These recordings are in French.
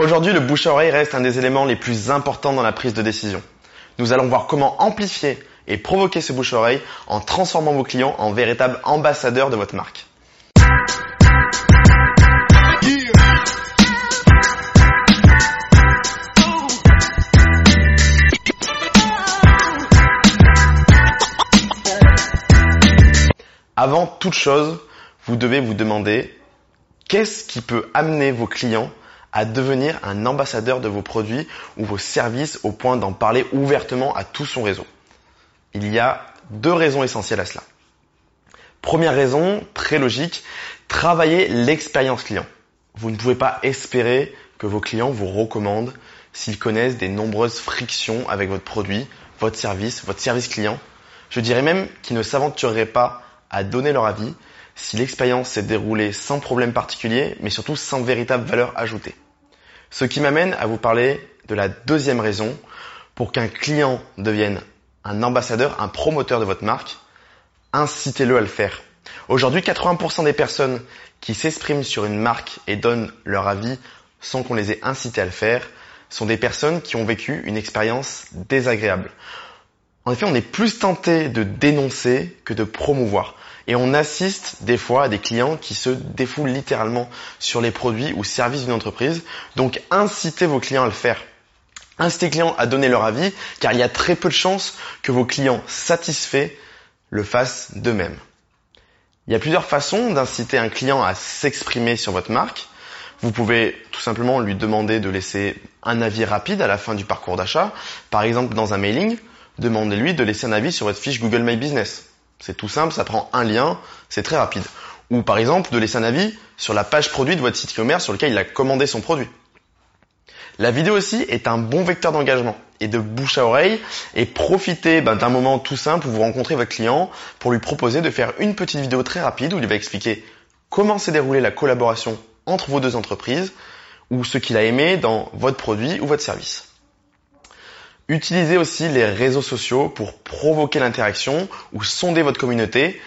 Aujourd'hui, le bouche à oreille reste un des éléments les plus importants dans la prise de décision. Nous allons voir comment amplifier et provoquer ce bouche à oreille en transformant vos clients en véritables ambassadeurs de votre marque. Avant toute chose, vous devez vous demander qu'est-ce qui peut amener vos clients à devenir un ambassadeur de vos produits ou vos services au point d'en parler ouvertement à tout son réseau. Il y a deux raisons essentielles à cela. Première raison, très logique, travailler l'expérience client. Vous ne pouvez pas espérer que vos clients vous recommandent s'ils connaissent des nombreuses frictions avec votre produit, votre service, votre service client. Je dirais même qu'ils ne s'aventureraient pas à donner leur avis si l'expérience s'est déroulée sans problème particulier, mais surtout sans véritable valeur ajoutée. Ce qui m'amène à vous parler de la deuxième raison pour qu'un client devienne un ambassadeur, un promoteur de votre marque, incitez-le à le faire. Aujourd'hui, 80% des personnes qui s'expriment sur une marque et donnent leur avis sans qu'on les ait incités à le faire sont des personnes qui ont vécu une expérience désagréable. En effet, on est plus tenté de dénoncer que de promouvoir. Et on assiste des fois à des clients qui se défoulent littéralement sur les produits ou services d'une entreprise. Donc incitez vos clients à le faire. Incitez les clients à donner leur avis car il y a très peu de chances que vos clients satisfaits le fassent d'eux-mêmes. Il y a plusieurs façons d'inciter un client à s'exprimer sur votre marque. Vous pouvez tout simplement lui demander de laisser un avis rapide à la fin du parcours d'achat. Par exemple, dans un mailing, demandez-lui de laisser un avis sur votre fiche Google My Business. C'est tout simple, ça prend un lien, c'est très rapide. Ou par exemple, de laisser un avis sur la page produit de votre site e-commerce sur lequel il a commandé son produit. La vidéo aussi est un bon vecteur d'engagement et de bouche à oreille et profitez ben, d'un moment tout simple où vous rencontrez votre client pour lui proposer de faire une petite vidéo très rapide où il va expliquer comment s'est déroulée la collaboration entre vos deux entreprises ou ce qu'il a aimé dans votre produit ou votre service. Utilisez aussi les réseaux sociaux pour provoquer l'interaction ou sonder votre communauté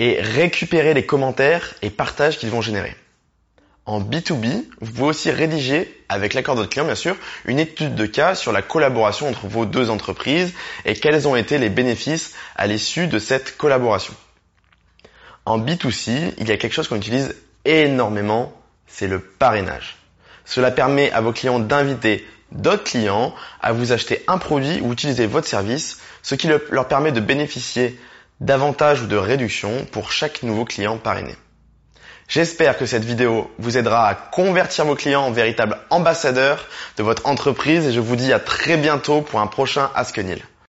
et récupérer les commentaires et partages qu'ils vont générer. En B2B, vous pouvez aussi rédiger, avec l'accord de votre client bien sûr, une étude de cas sur la collaboration entre vos deux entreprises et quels ont été les bénéfices à l'issue de cette collaboration. En B2C, il y a quelque chose qu'on utilise énormément, c'est le parrainage. Cela permet à vos clients d'inviter d'autres clients à vous acheter un produit ou utiliser votre service, ce qui leur permet de bénéficier d'avantages ou de réductions pour chaque nouveau client parrainé. J'espère que cette vidéo vous aidera à convertir vos clients en véritables ambassadeurs de votre entreprise et je vous dis à très bientôt pour un prochain Ask.